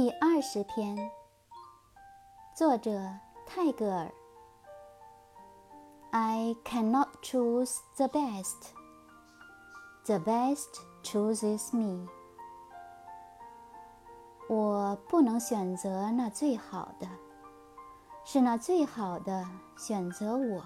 第二十篇作者泰戈尔 i can not choose the best the best chooses me 我不能选择那最好的是那最好的选择我